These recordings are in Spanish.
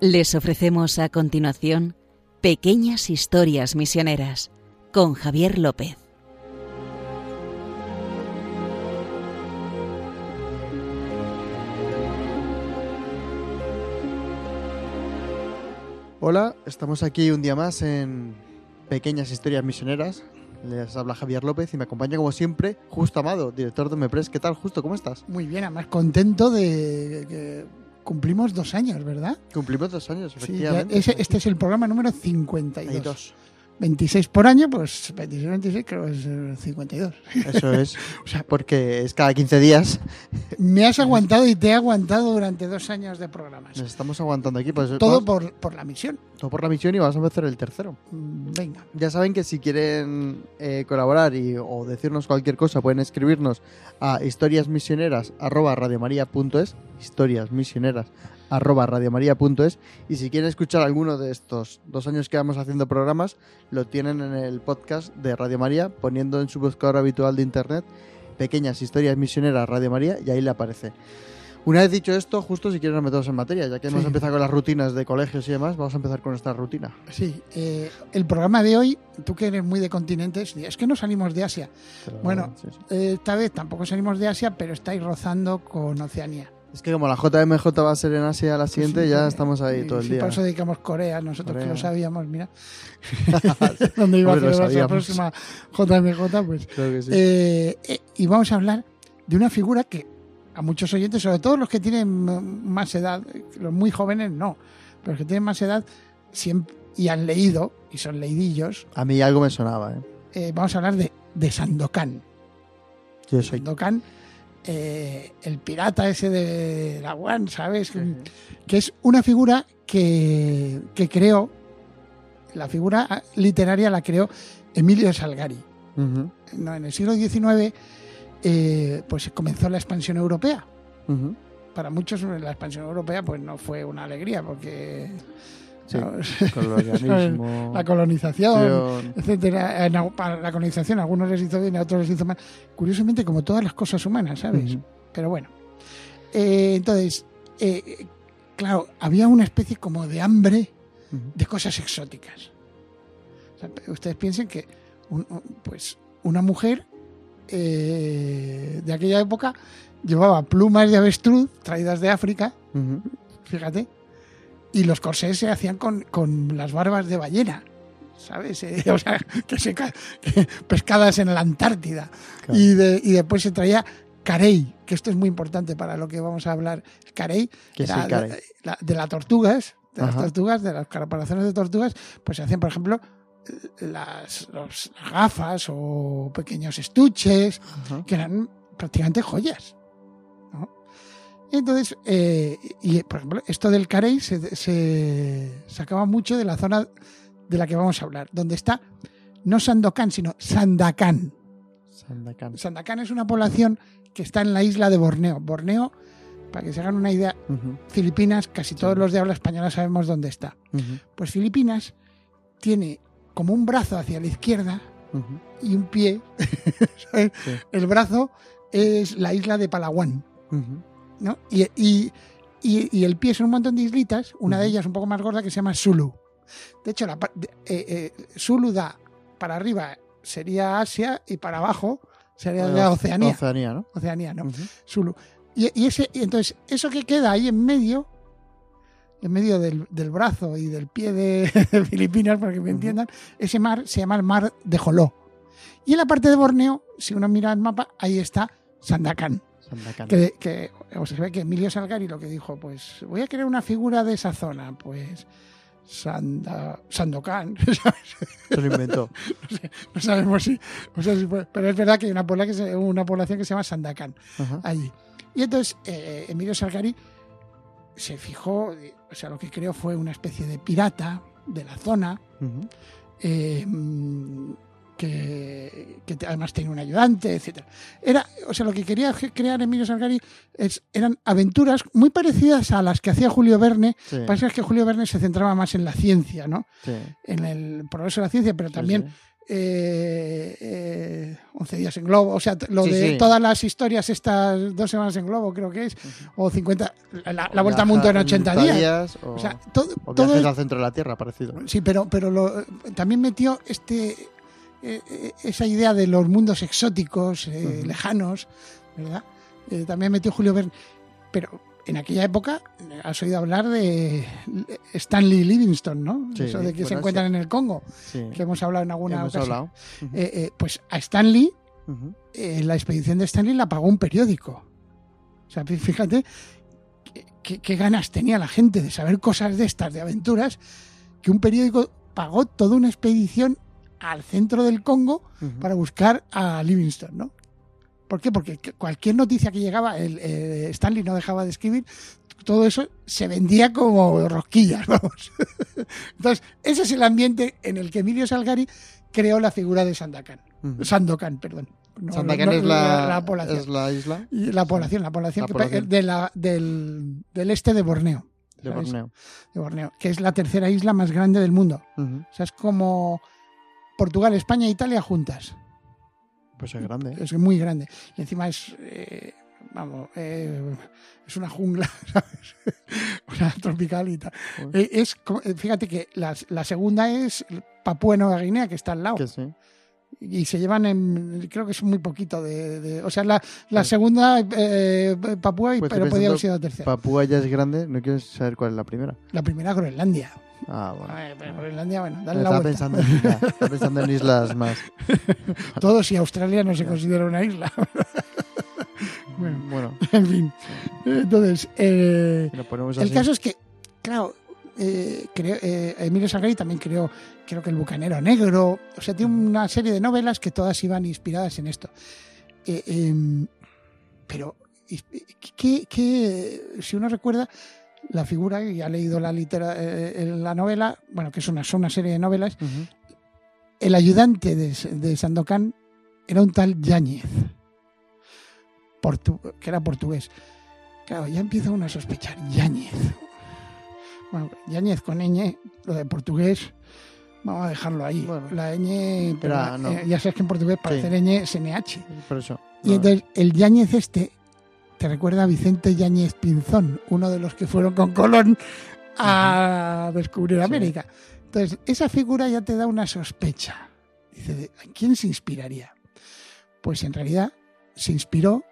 Les ofrecemos a continuación Pequeñas Historias Misioneras con Javier López. Hola, estamos aquí un día más en Pequeñas Historias Misioneras. Les habla Javier López y me acompaña como siempre Justo Amado, director de Mepres. ¿Qué tal, Justo? ¿Cómo estás? Muy bien, además contento de que cumplimos dos años, ¿verdad? Cumplimos dos años, Sí, efectivamente. ya- ese- este es el programa número 52. Hay dos. 26 por año, pues 26, 26 creo que es eh, 52. Eso es. O sea, Porque es cada 15 días. me has aguantado y te he aguantado durante dos años de programas. Nos estamos aguantando aquí. Pues, Todo por, por la misión. todo por la misión y vamos a empezar el tercero. Mm, Venga. Ya saben que si quieren eh, colaborar y, o decirnos cualquier cosa, pueden escribirnos a historiasmisioneras.radiomaria.es historiasmisioneras.radiomaria.es y si quieren escuchar alguno de estos dos años que vamos haciendo programas, lo tienen en el podcast de Radio María, poniendo en su buscador habitual de internet pequeñas historias misioneras Radio María y ahí le aparece. Una vez dicho esto, justo si quieren nos metemos en materia, ya que hemos Sí. empezado con las rutinas de colegios y demás, vamos a empezar con esta rutina. Sí, eh, el programa de hoy, tú que eres muy de continentes, es que no salimos de Asia. Bueno, Sí, sí. Eh, esta vez tampoco salimos de Asia, pero estáis rozando con Oceanía. Es que como la JMJ va a ser en Asia la siguiente, Sí, ya estamos ahí todo el sí, día. Por eso dedicamos Corea, nosotros Corea. que lo sabíamos, mira. Donde iba a Hombre, celebrar la próxima JMJ, pues. Creo que sí. Eh, eh, y vamos a hablar de una figura que a muchos oyentes, sobre todo los que tienen más edad, los muy jóvenes no, pero los que tienen más edad siempre, y han leído, y son leidillos, A mí algo me sonaba, ¿eh? eh, vamos a hablar de, de Sandokan. Yo soy. Sandokan, eh, el pirata ese de la One, ¿sabes? Que es una figura que, que creó, la figura literaria la creó Emilio Salgari. No, en el siglo XIX eh, pues comenzó la expansión europea. Para muchos la expansión europea pues no fue una alegría porque Sí, ¿sabes? colonialismo. la colonización, etcétera, para la colonización a algunos les hizo bien, a otros les hizo mal. Curiosamente como todas las cosas humanas, ¿sabes? Pero bueno. Eh, entonces, eh, claro, había una especie como de hambre de cosas exóticas. O sea, ustedes piensen que un- pues una mujer eh, de aquella época llevaba plumas de avestruz traídas de África, fíjate, y los corsés se hacían con, con las barbas de ballena. ¿Sabes? Eh, o sea, que se ca- que pescadas en la Antártida. Claro. Y, de- y después se traía carey, que esto es muy importante para lo que vamos a hablar. Carey, era la- carey. la- de las tortugas, de las tortugas, de las caparazones de tortugas, pues se hacían, por ejemplo, las, los- las gafas o pequeños estuches, Ajá. que eran prácticamente joyas. Entonces, eh, y por ejemplo, esto del carey se, se sacaba mucho de la zona de la que vamos a hablar, donde está no Sandokan, sino Sandakan. Sandakan. Sandakan es una población que está en la isla de Borneo. Borneo, para que se hagan una idea, Filipinas, casi todos los de habla española sabemos dónde está. Pues Filipinas tiene como un brazo hacia la izquierda y un pie. El brazo es la isla de Palawan. ¿No? Y, y- y- y el pie son un montón de islitas, una de ellas un poco más gorda que se llama Sulu. De hecho, la, de- eh, eh, Sulu da para arriba sería Asia y para abajo sería Bueno, ya Oceanía. Oceanía, ¿no? Oceanía, ¿no? Sulu. Y, ese, entonces, eso que queda ahí en medio, en medio del, del brazo y del pie de, de Filipinas, para que me entiendan, ese mar se llama el mar de Joló. Y en la parte de Borneo, si uno mira el mapa, ahí está Sandakan. Que, que o sea, se ve que Emilio Salgari lo que dijo, pues voy a crear una figura de esa zona, pues Sanda, Sandokan, Se lo inventó. no sabemos si, fue- pero es verdad que hay una, pobla que se- una población que se llama Sandakan Ajá. allí. Y entonces eh, Emilio Salgari se fijó, o sea, lo que creó fue una especie de pirata de la zona, eh, que, además tenía un ayudante, etcétera. Era, o sea, lo que quería crear Emilio Salgari es, eran aventuras muy parecidas a las que hacía Julio Verne. Sí, Pasa que Julio Verne se centraba más en la ciencia, ¿no? sí. En el progreso de la ciencia, pero también sí. eh, eh, 11 días en globo, o sea, lo Sí, de sí. todas las historias, estas dos semanas en globo, creo que es, o 50, la, la vuelta al mundo en 80 días. o, O sea, todo, o todo al centro de la Tierra, parecido. Sí, pero, pero lo- también metió este eh, eh, esa idea de los mundos exóticos, eh, lejanos, ¿verdad? Eh, también metió Julio Verne. Pero en aquella época eh, has oído hablar de Stanley Livingstone, ¿no? Sí, Eso de que se encuentran en el Congo, Sí, que hemos hablado en alguna hemos ocasión. hablado. Eh, eh, pues a Stanley, eh, la expedición de Stanley la pagó un periódico. O sea, fí- fíjate qué- qué- qué ganas tenía la gente de saber cosas de estas, de aventuras, que un periódico pagó toda una expedición al centro del Congo para buscar a Livingstone, ¿no? ¿Por qué? Porque que- cualquier noticia que llegaba, el, eh, Stanley no dejaba de escribir, todo eso se vendía como rosquillas, vamos. Entonces, ese es el ambiente en el que Emilio Salgari creó la figura de Sandokan. Ujú. Sandokan, perdón. No, Sandakan no, es, la, la población. es la isla Y la población, la población, La que- población. De la, del, del este de Borneo, de. Borneo. de Borneo, que es la tercera isla más grande del mundo. Ujú. O sea, es como Portugal, España e Italia juntas. Pues es grande. ¿eh? Es muy grande. Y encima es, eh, vamos, eh, es una jungla, ¿sabes? una tropical y tal. Eh, es, como- fíjate que la, la segunda es Papúa Nueva Guinea, que está al lado. Que sí. y se llevan en creo que es muy poquito de, de- o sea la, la Sí. segunda eh, Papúa y- Pues pero podía haber sido la tercera Papúa ya es grande, no quieres saber cuál es la primera. la primera Groenlandia Ah, bueno. Ay, pero Groenlandia bueno dale la Estaba vuelta. pensando, en islas, estaba pensando en islas más. todo si Australia no se considera una isla. Bueno Bueno, en fin. Entonces eh, el caso es que claro eh, creo- eh, Emilio Salgari también creó creo que el Bucanero Negro o sea tiene una serie de novelas que todas iban inspiradas en esto. Eh, em, pero y- ¿qué, qué- si uno recuerda la figura y ha leído la litera, eh, en la novela bueno que es una, son una serie de novelas el ayudante de, de Sandokan era un tal Yáñez, portu- que era portugués. Claro, ya empieza uno a sospechar. Yáñez. Bueno, Yáñez con ñ, lo de portugués, vamos a dejarlo ahí. Bueno. la ñ, pero no. eh, ya sabes que en portugués para Sí. hacer ñ es NH. Por eso. Y entonces el Yáñez este te recuerda a Vicente Yáñez Pinzón, uno de los que fueron con Colón a descubrir. América. Entonces, esa figura ya te da una sospecha. Dice, ¿de- ¿en quién se inspiraría? Pues en realidad se inspiró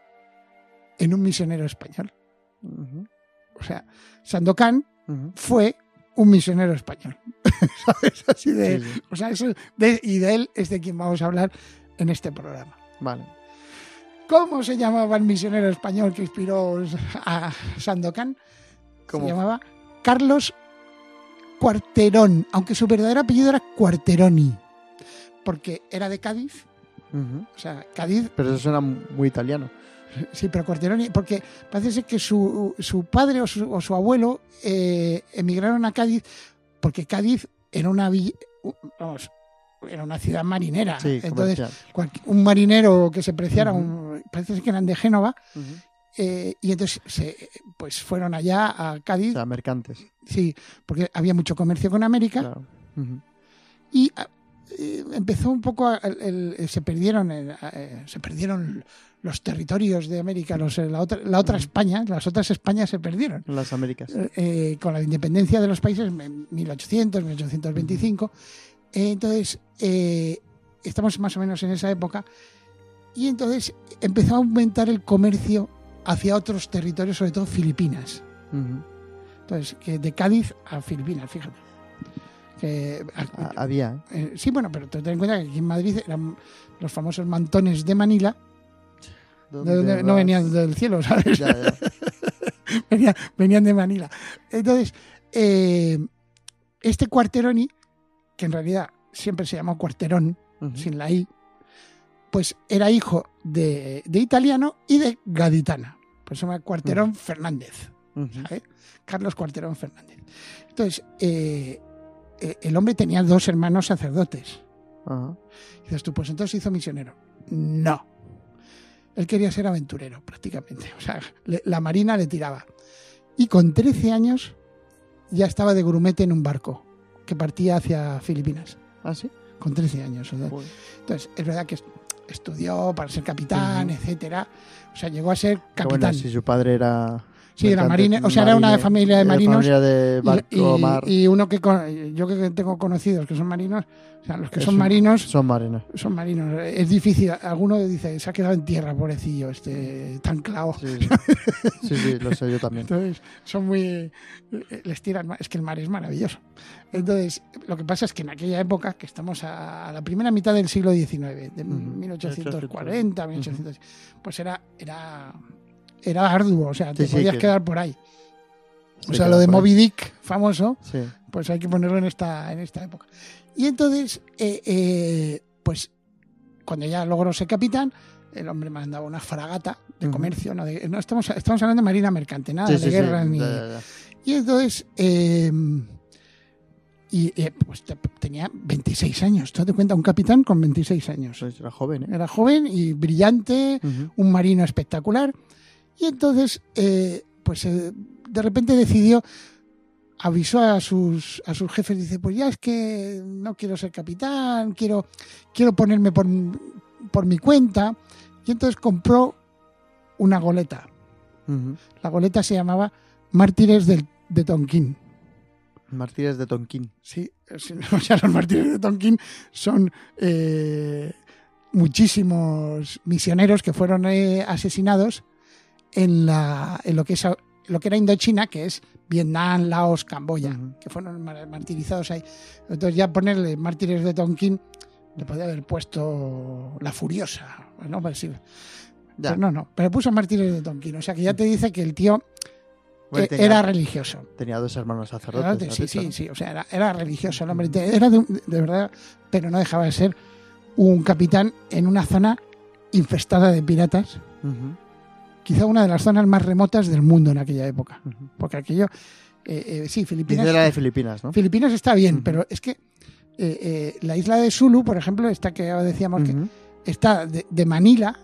en un misionero español. O sea, Sandokan fue un misionero español. ¿Sabes? Así de, Sí, sí. o sea, eso de- y de él es de quien vamos a hablar en este programa. Vale. ¿Cómo se llamaba el misionero español que inspiró a Sandokan? ¿Cómo? Se llamaba Carlos Cuarterón, aunque su verdadero apellido era Cuarteroni, porque era de Cádiz, o sea, Cádiz, Pero eso suena muy italiano. sí, pero Cuarteroni, porque parece ser que su, su padre o su, o su abuelo eh, emigraron a Cádiz, porque Cádiz era una villa, vamos, era una ciudad marinera, Sí, entonces un marinero que se preciara, Ujú. un- parece que eran de Génova, Ujú. eh, y entonces se, pues fueron allá a Cádiz, O sea, mercantes. sí, porque había mucho comercio con América Claro. Ujú. y ah, eh, empezó un poco a- el- el- se perdieron el- eh, se perdieron los territorios de América, los, eh, la otra, la otra. España, las otras Españas se perdieron las Américas. eh, eh, con la independencia de los países en 1800, 1825. Entonces, eh, estamos más o menos en esa época. Y entonces empezó a aumentar el comercio hacia otros territorios, sobre todo Filipinas. Entonces, que de Cádiz a Filipinas, fíjate. Que, Ah, Había, ¿eh? eh, sí, bueno, pero ten en cuenta que aquí en Madrid eran los famosos mantones de Manila, de ¿Dónde donde no venían del cielo, ¿sabes? Ya, ya. venían, venían de Manila. Entonces, eh, este Cuarteroni, que en realidad siempre se llamó Cuarterón, sin la I, pues era hijo de, de italiano y de gaditana. Pues se llama Cuarterón Fernández. ¿sabes? Carlos Cuarterón Fernández. Entonces, eh, eh, el hombre tenía dos hermanos sacerdotes. Dices tú, pues entonces hizo misionero. No. Él quería ser aventurero, prácticamente. O sea, le- la marina le tiraba. Y con 13 años ya estaba de grumete en un barco que partía hacia Filipinas. ¿Ah, sí? con 13 años. o sea. Entonces, es verdad que est- estudió para ser capitán, Ujú. etcétera. O sea, llegó a ser Qué bueno, capitán. si su padre era. Sí, era marine, o sea, era una familia de marinos. familia de barco, y, mar. y uno que yo que tengo conocidos que son marinos, o sea, los que son marinos Son marinos. son marinos. Es difícil. Alguno dice, se ha quedado en tierra, pobrecillo, este tan clavo. Sí, sí. sí, sí, lo sé yo también. Entonces, son muy. Les tiran. Es que el mar es maravilloso. Entonces, lo que pasa es que en aquella época, que estamos a, la primera mitad del siglo XIX, de Ujú. 1840, 1800, pues era, era, era arduo, o sea, te Sí, sí, podías que- quedar por ahí. O Se sea, lo de. Moby Dick, famoso, Sí. pues hay que ponerlo en esta, en esta época. Y entonces, eh, eh, pues cuando ya logró ser capitán, el hombre mandaba una fragata de Ujú. comercio, no, de- no estamos, estamos hablando de marina mercante, nada Sí, de sí, guerra ni. Ya, ya, ya. Y entonces, eh, y pues te- tenía 26 años, te das cuenta, un capitán con 26 años. Pues era joven, ¿eh? Era joven y brillante, Ujú. un marino espectacular. Y entonces, eh, pues eh, de repente decidió, avisó a sus, a sus jefes, dice, pues ya es que no quiero ser capitán, quiero, quiero ponerme por, por mi cuenta. Y entonces compró una goleta. La goleta se llamaba Mártires del, de Tonquín. Mártires de Tonquín. Sí, sí, o sea, los mártires de Tonquín son eh, muchísimos misioneros que fueron eh, asesinados en, la, en lo, que es, a- lo que era Indochina, que es Vietnam, Laos, Camboya, que fueron mar- martirizados ahí. Entonces ya ponerle mártires de Tonquín le podía haber puesto la furiosa, ¿no? Pues sí. Ya. Pero no, no, pero puso mártires de Tonquín. O sea que ya te dice que el tío Bueno, tenía, era religioso. tenía dos hermanos sacerdotes. Claro, ¿has sí, sí, sí, o sea, era, era religioso el hombre, era de, de verdad, pero no dejaba de ser un capitán en una zona infestada de piratas, Ujú, quizá una de las zonas más remotas del mundo en aquella época, porque aquello, eh, eh, sí, Filipinas, Dice la de Filipinas, ¿no? Filipinas está bien, pero es que eh, eh, la isla de Sulu, por ejemplo, esta que decíamos que está de, de Manila,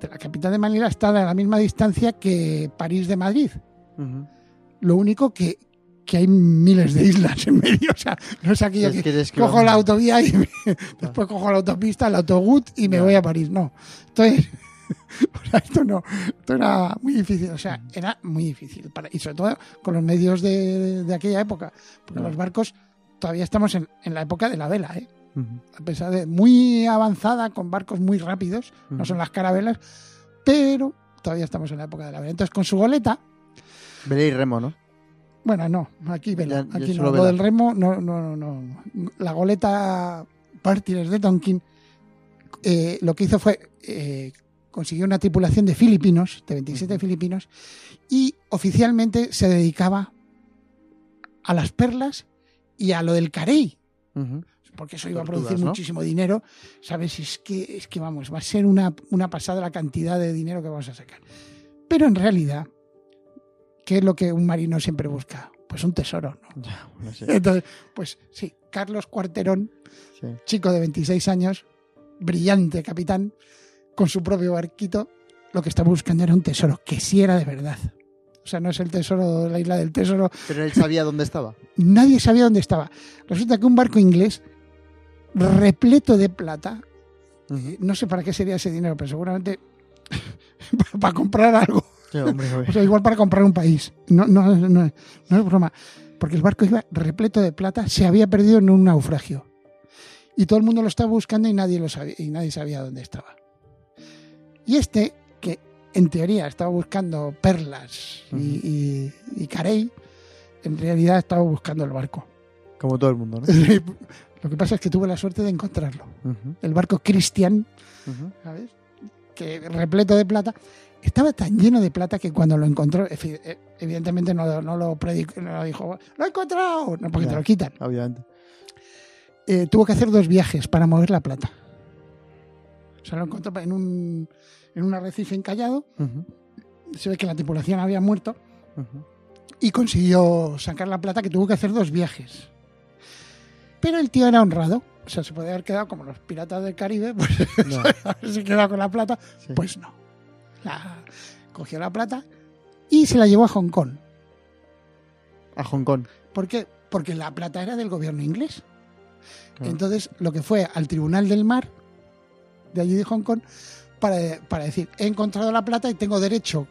de la capital de Manila, está a la misma distancia que París de Madrid. Lo único que, que hay miles de islas en medio, o sea, no es aquello Es que, que eres que cojo la autovía y me- después cojo la autopista, el autobús y me voy a París. No. Entonces, o sea, esto no, esto era muy difícil, o sea, era muy difícil. Para, y sobre todo con los medios de, de aquella época, porque los barcos todavía estamos en, en la época de la vela, ¿eh? A pesar de muy avanzada, con barcos muy rápidos, no son las carabelas, pero todavía estamos en la época de la vela. Entonces, con su goleta, Vela y remo, ¿no? bueno, no, aquí vela, Ya- aquí no. Lo del remo, no, no, no, no. La goleta Mártires de Tonkin eh, lo que hizo fue eh, consiguió una tripulación de filipinos, de 27 Ujú. filipinos, y oficialmente se dedicaba a las perlas y a lo del carey, porque eso iba a producir ¿no? muchísimo dinero, ¿sabes? Es que, es que vamos, va a ser una, una pasada la cantidad de dinero que vamos a sacar. Pero en realidad, ¿qué es lo que un marino siempre busca? Pues un tesoro, ¿no? Ya, no sé. Entonces, pues sí, Carlos Cuarterón, Sí. chico de 26 años, brillante capitán, con su propio barquito, lo que estaba buscando era un tesoro, que sí era de verdad. O sea, no es el tesoro de la isla del tesoro, Pero él sabía dónde estaba. nadie sabía dónde estaba. Resulta que un barco inglés repleto de plata, no sé para qué sería ese dinero, pero seguramente para comprar algo. Sí, hombre, O sea, igual para comprar un país. No, no, no, no es broma. Porque el barco iba repleto de plata, se había perdido en un naufragio. Y todo el mundo lo estaba buscando y nadie, lo sabía, y nadie sabía dónde estaba. Y este, que en teoría estaba buscando perlas y, y, y carey, en realidad estaba buscando el barco. Como todo el mundo, ¿no? Lo que pasa es que tuve la suerte de encontrarlo. El barco Christian. ¿sabes? Que repleto de plata. Estaba tan lleno de plata que cuando lo encontró, eh, evidentemente no, no lo predicó, no lo dijo, lo he encontrado, no, porque Ya. te lo quitan. Obviamente. Eh, tuvo que hacer dos viajes para mover la plata. O sea, lo encontró en un, en un arrecife encallado, se ve que la tripulación había muerto y consiguió sacar la plata que tuvo que hacer dos viajes. Pero el tío era honrado, o sea, se podía haber quedado como los piratas del Caribe, pues No, se quedó con la plata, sí. Pues no. La- cogió la plata y se la llevó a Hong Kong. A Hong Kong. ¿Por qué? Porque la plata era del gobierno inglés. Claro. Entonces, lo que fue al Tribunal del Mar, de allí de Hong Kong, para, para decir, he encontrado la plata y tengo derecho,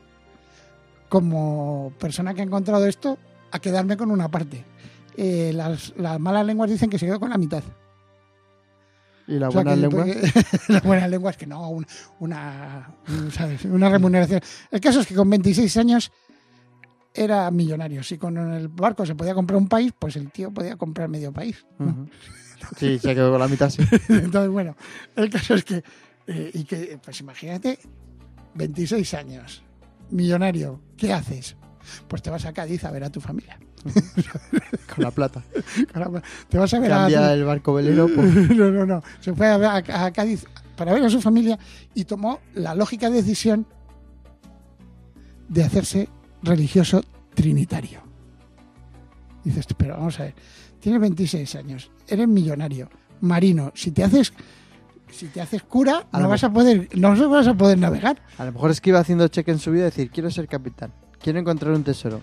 como persona que ha encontrado esto, a quedarme con una parte. Eh, las, las malas lenguas dicen que se quedó con la mitad. ¿Y la O sea, buena que- lengua? porque- las buenas lenguas que no, un- una, un- ¿sabes? una remuneración. El caso es que con 26 años era millonario. Si con el barco se podía comprar un país, pues el tío podía comprar medio país. ¿no? Ujú. Sí, se quedó con la mitad, sí. Entonces, bueno, el caso es que, eh, y que, pues imagínate, 26 años, millonario, ¿qué haces? Pues te vas a Cádiz a ver a tu familia. Con la plata. Te vas a ver a Cambia tu- el barco velero por... no, no, no. Se fue a, a- a Cádiz para ver a su familia y tomó la lógica decisión de hacerse religioso trinitario. Dices, pero vamos a ver, tienes 26 años, eres millonario, marino, si te haces si te haces cura, A no vas a poder no vas a poder navegar. A lo mejor es que iba haciendo cheque en su vida y decir, quiero ser capitán, quiero encontrar un tesoro.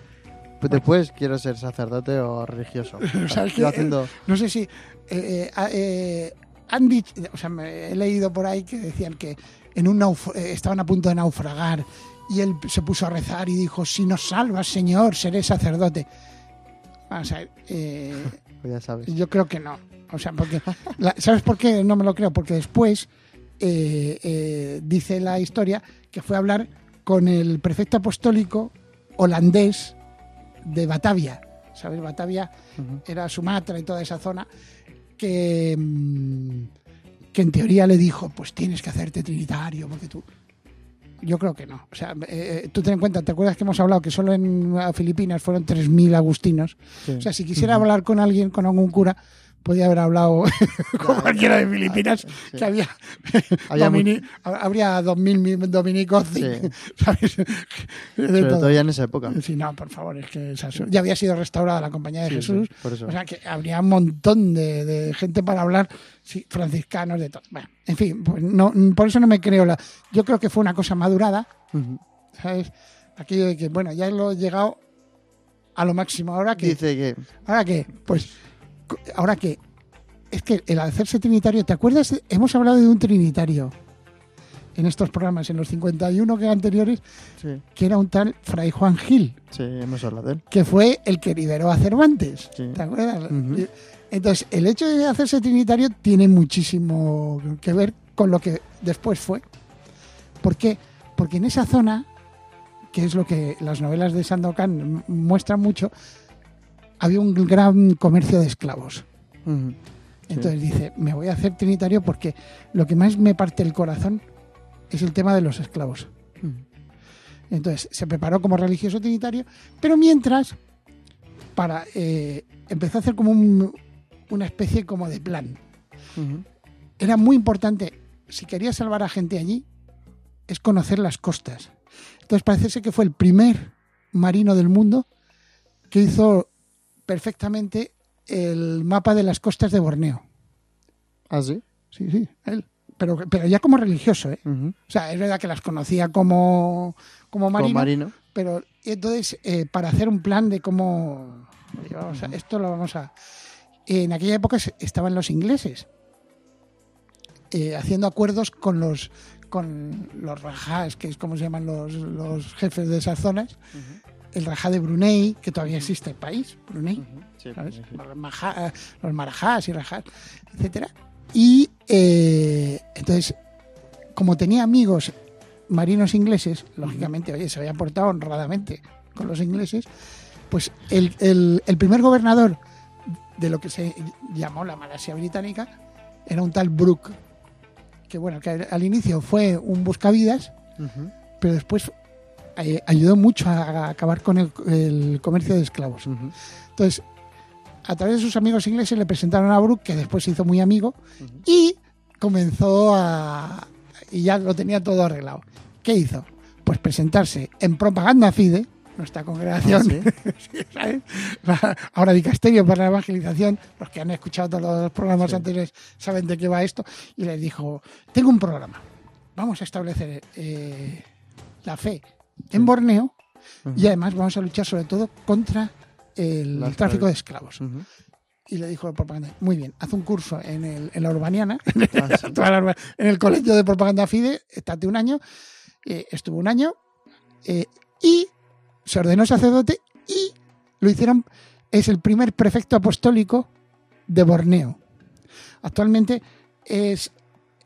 Pues después quiero ser sacerdote o religioso. O sea, es que, Iba haciendo... No sé si eh, eh, eh, han dicho, o sea, me- he leído por ahí que decían que en un eh, estaban a punto de naufragar y él se puso a rezar y dijo, si nos salvas, Señor, seré sacerdote. Vamos a ver, eh, ya sabes. yo creo que no. O sea, porque, la- ¿sabes por qué no me lo creo? Porque después eh, eh, dice la historia que fue a hablar con el prefecto apostólico holandés de Batavia. ¿Sabes? Batavia Ujú. era Sumatra y toda esa zona, que, mm, que en teoría le dijo, pues tienes que hacerte trinitario, porque tú... Yo creo que no. O sea, eh, tú ten en cuenta, ¿te acuerdas que hemos hablado que solo en Filipinas fueron 3.000 agustinos? Sí. O sea, si quisiera hablar con alguien, con algún cura, podía haber hablado con cualquiera de Filipinas, Sí. que había, Había domini- habría 2.000 mi- dominicos, Sí. ¿sabes? Sobre todo. todo ya en esa época. Sí, no, por favor, es que esa- ya había sido restaurada la Compañía de Sí, Jesús. por eso. O sea que habría un montón de, de gente para hablar, sí, franciscanos, de todo. Bueno, en fin, pues no, por eso no me creo la. Yo creo que fue una cosa madurada. ¿sabes? Aquello de que, bueno, ya lo he llegado a lo máximo. Ahora que. Dice que... ¿Ahora qué? Pues, ahora que. Es que el hacerse trinitario, ¿te acuerdas? hemos hablado de un trinitario en estos programas, en los 51 que anteriores, Sí, que era un tal Fray Juan Gil sí, hemos hablado de él. que fue el que liberó a Cervantes. Sí. ¿Te acuerdas? Entonces, el hecho de hacerse trinitario tiene muchísimo que ver con lo que después fue. ¿Por qué? Porque en esa zona, que es lo que las novelas de Sandokan muestran mucho, había un gran comercio de esclavos. Entonces dice, me voy a hacer trinitario porque lo que más me parte el corazón es el tema de los esclavos. Entonces se preparó como religioso trinitario, pero mientras para eh, empezó a hacer como un- una especie como de plan. Era muy importante, si quería salvar a gente allí, es conocer las costas. Entonces parece ser que fue el primer marino del mundo que hizo perfectamente el mapa de las costas de Borneo. ¿Ah, sí? Sí, sí, él. Pero, pero ya como religioso, ¿eh? O sea, es verdad que las conocía como, como marino, marino. pero entonces eh, para hacer un plan de cómo oye, vamos a- esto lo vamos a en aquella época estaban los ingleses eh, haciendo acuerdos con los con los rajás que es como se llaman los, los jefes de esas zonas el rajá de Brunei que todavía existe el país Brunei Ujú. Sí, ¿sabes? sí, sí. Los, maja- los marajás y rajás, etcétera. Y eh, entonces, como tenía amigos marinos ingleses, lógicamente, oye, se había portado honradamente con los ingleses, pues el, el- el primer gobernador de lo que se llamó la Malasia Británica era un tal Brooke, que bueno, que al, al inicio fue un buscavidas, pero después eh, ayudó mucho a, acabar con el- el comercio de esclavos. Entonces, a través de sus amigos ingleses le presentaron a Brooke, que después se hizo muy amigo, y comenzó a... y ya lo tenía todo arreglado. ¿Qué hizo? Pues presentarse en Propaganda Fide, nuestra congregación, Ah, Sí, ¿sabes? ahora dicasterio para la evangelización, los que han escuchado todos los programas Sí. anteriores saben de qué va esto, y les dijo, tengo un programa, vamos a establecer eh, la fe en Borneo y además vamos a luchar sobre todo contra el tráfico de esclavos. Y le dijo el propaganda, muy bien, haz un curso en, el, en la urbaniana, Ah, sí. en el colegio de propaganda FIDE, estate un año, eh, estuvo un año eh, y se ordenó sacerdote y lo hicieron, es el primer prefecto apostólico de Borneo. Actualmente es,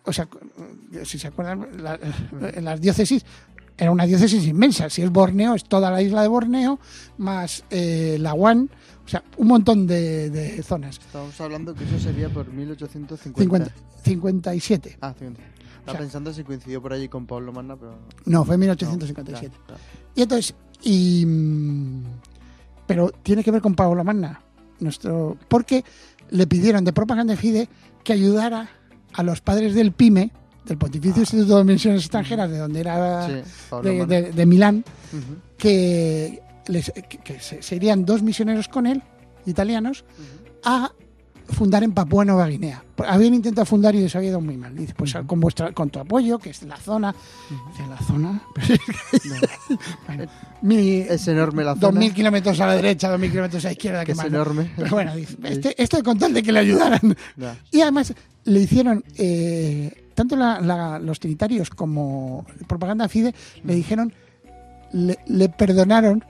o sea, si se acuerdan, la- en las diócesis era una diócesis inmensa. Si es Borneo, es toda la isla de Borneo, más eh, Lawan, o sea, un montón de, de zonas. Estamos hablando que eso sería por 1850. 50, 57. Ah, 50. Estaba sea- pensando si coincidió por allí con Pablo Manna, pero... No, fue en no, 1857. claro, claro. Y entonces, y, pero tiene que ver con Pablo Manna, nuestro, porque le pidieron de Propaganda Fide que ayudara a los padres del PIME, del Pontificio Instituto de Misiones Extranjeras, de donde era. Sí, de, de- de Milán, que, les- que- que se, se irían dos misioneros con él, italianos, a fundar en Papúa Nueva Guinea. Habían intentado fundar y les había ido muy mal. Dice, pues con vuestra, con tu apoyo, que es la zona, dice, la zona, No, bueno, mi, Es enorme la zona. 2.000 kilómetros a la derecha, 2.000 kilómetros a la izquierda, que que es más. enorme. Pero bueno, dice, este, esto con tal de que le ayudaran. Y además le hicieron, eh, tanto la- la- los trinitarios como Propaganda Fide, le dijeron, le, le perdonaron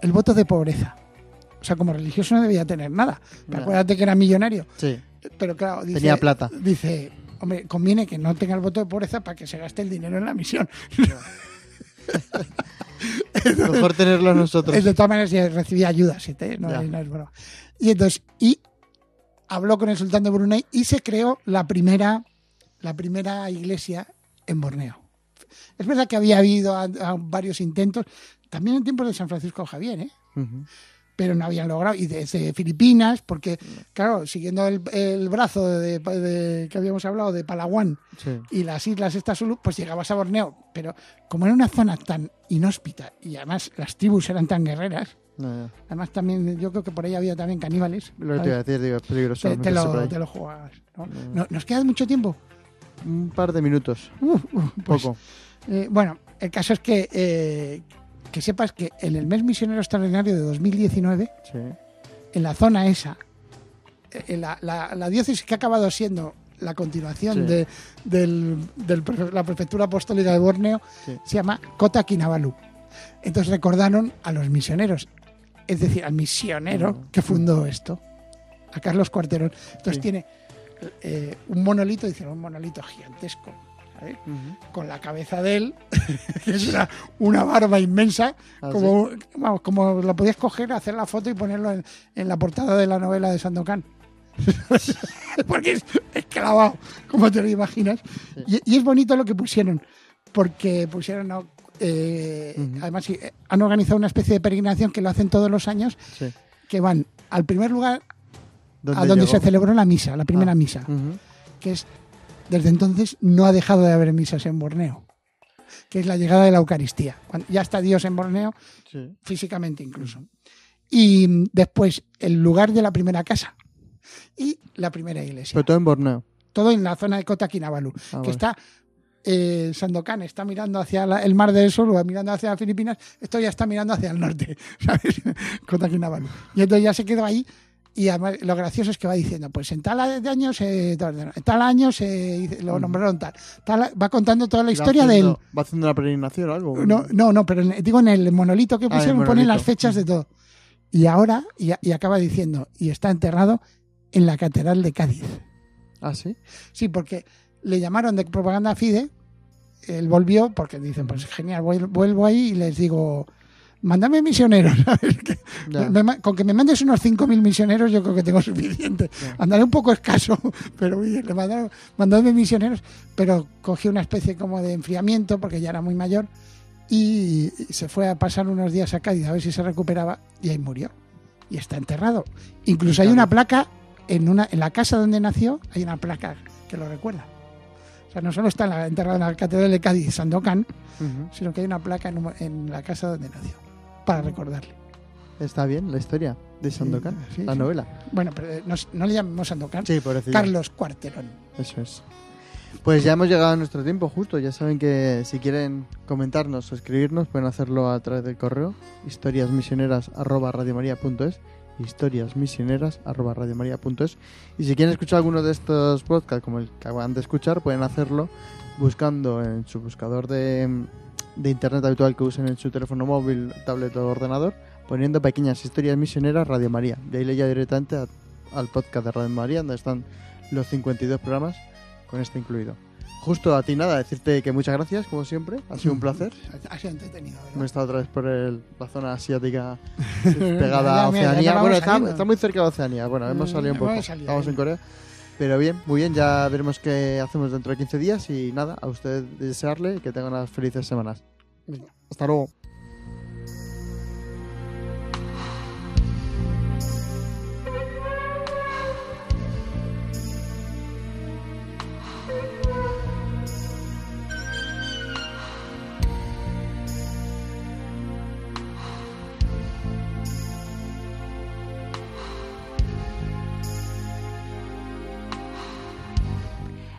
el voto de pobreza. O sea, como religioso no debía tener nada. Pero acuérdate que era millonario. Sí, Pero claro, dice, tenía plata. dice, hombre, conviene que no tenga el voto de pobreza para que se gaste el dinero en la misión. Mejor tenerlo nosotros. Es de todas maneras ya recibía ayuda, sí, te- no es broma. Y entonces, y habló con el sultán de Brunei y se creó la primera, la primera iglesia en Borneo. Es verdad que había habido a- a varios intentos, también en tiempos de San Francisco Javier, ¿eh? Pero no habían logrado. Y desde Filipinas, porque, claro, siguiendo el, el brazo de, de- que habíamos hablado de Palawan Sí. y las islas estas Sulu, pues llegabas a Borneo. Pero como era una zona tan inhóspita y además las tribus eran tan guerreras, No, además también yo creo que por ahí había también caníbales. Lo que te iba a decir, digo, es peligroso. Te, lo, te lo. No- ¿Nos queda mucho tiempo? Un par de minutos. Uf, uf, pues, Poco. eh, bueno, el caso es que, eh, que sepas que en el mes misionero extraordinario de 2019, Sí. en la zona esa, en la, la- la diócesis que ha acabado siendo la continuación Sí. de del- la prefectura apostólica de Borneo, Sí. se llama Kota Kinabalu. Entonces recordaron a los misioneros, es decir, al misionero Mm. que fundó esto, a Carlos Cuarterón. Entonces tiene eh, un monolito, dicen un monolito gigantesco, con la cabeza de él, que es una, una barba inmensa, Ah, como, vamos, como lo podías coger, hacer la foto y ponerlo en, en la portada de la novela de Sandokan. porque es, es clavado, como te lo imaginas. Sí. Y, y es bonito lo que pusieron, porque pusieron, ¿no? Eh, además sí, eh, han organizado una especie de peregrinación que lo hacen todos los años, que van al primer lugar ¿Dónde a donde llegó? se celebró la misa, la primera Ah. misa que es desde entonces no ha dejado de haber misas en Borneo, que es la llegada de la Eucaristía. Cuando ya está Dios en Borneo, Sí. físicamente incluso. Y después el lugar de la primera casa y la primera iglesia. Pero todo en Borneo. Todo en la zona de Kota Kinabalu, Ah, que está eh, Sandokan está mirando hacia la- el mar del sur o mirando hacia las Filipinas, esto ya está mirando hacia el norte, ¿sabes? Kota Kinabalu. Y entonces ya se quedó ahí y además lo gracioso es que va diciendo, pues en tal año se, en tal año se lo Mm. nombraron tal, tal, va contando toda la historia del haciendo- ¿Va haciendo una peregrinación o algo? no, no, no, pero en- digo en el monolito que Ah, pusieron ponen monolito. las fechas de todo. Y ahora, y, y acaba diciendo, y está enterrado en la Catedral de Cádiz. Ah, sí. Sí, porque le llamaron de propaganda Fide, él volvió, porque dicen, pues genial, vuel- vuelvo ahí y les digo, mándame misioneros. me con que me mandes unos 5.000 misioneros yo creo que tengo suficiente. Ya. Andaré un poco escaso, pero oye, le mandaron, mandadme misioneros, pero cogí una especie como de enfriamiento porque ya era muy mayor y se fue a pasar unos días a Cádiz a ver si se recuperaba y ahí murió. Y está enterrado. Incluso hay una placa en, una, en la casa donde nació, hay una placa que lo recuerda. O sea, no solo está enterrado en la Catedral de Cádiz, Sandokan, Ujú. sino que hay una placa en la casa donde nació, para recordarle. Está bien la historia de Sandokan, sí, la sí. novela. Bueno, pero eh, no, no le llamamos Sandokan, Sí, por decir. Carlos Cuarterón. Eso es. Pues ya hemos llegado a nuestro tiempo justo. Ya saben que si quieren comentarnos o escribirnos pueden hacerlo a través del correo historiasmisioneras@radiomaria.es historiasmisioneras@radiomaria.es y si quieren escuchar alguno de estos podcasts como el que acaban de escuchar pueden hacerlo buscando en su buscador de, de internet habitual que usen en su teléfono móvil, tablet o ordenador, poniendo pequeñas historias misioneras Radio María. Y ahí le llega directamente a- al podcast de Radio María, donde están los 52 programas, con este incluido. Justo a ti nada, decirte que muchas gracias, como siempre, ha sido un placer. Ha sido entretenido. ¿verdad? Hemos estado otra vez por el- la zona asiática pegada a mira, Oceanía. Bueno, está, está muy cerca de Oceanía. Bueno, hemos Mm, salido un poco. salido, Estamos en. Corea. Pero bien, muy bien, ya veremos qué hacemos dentro de 15 días y nada, a usted desearle que tenga unas felices semanas. Hasta luego.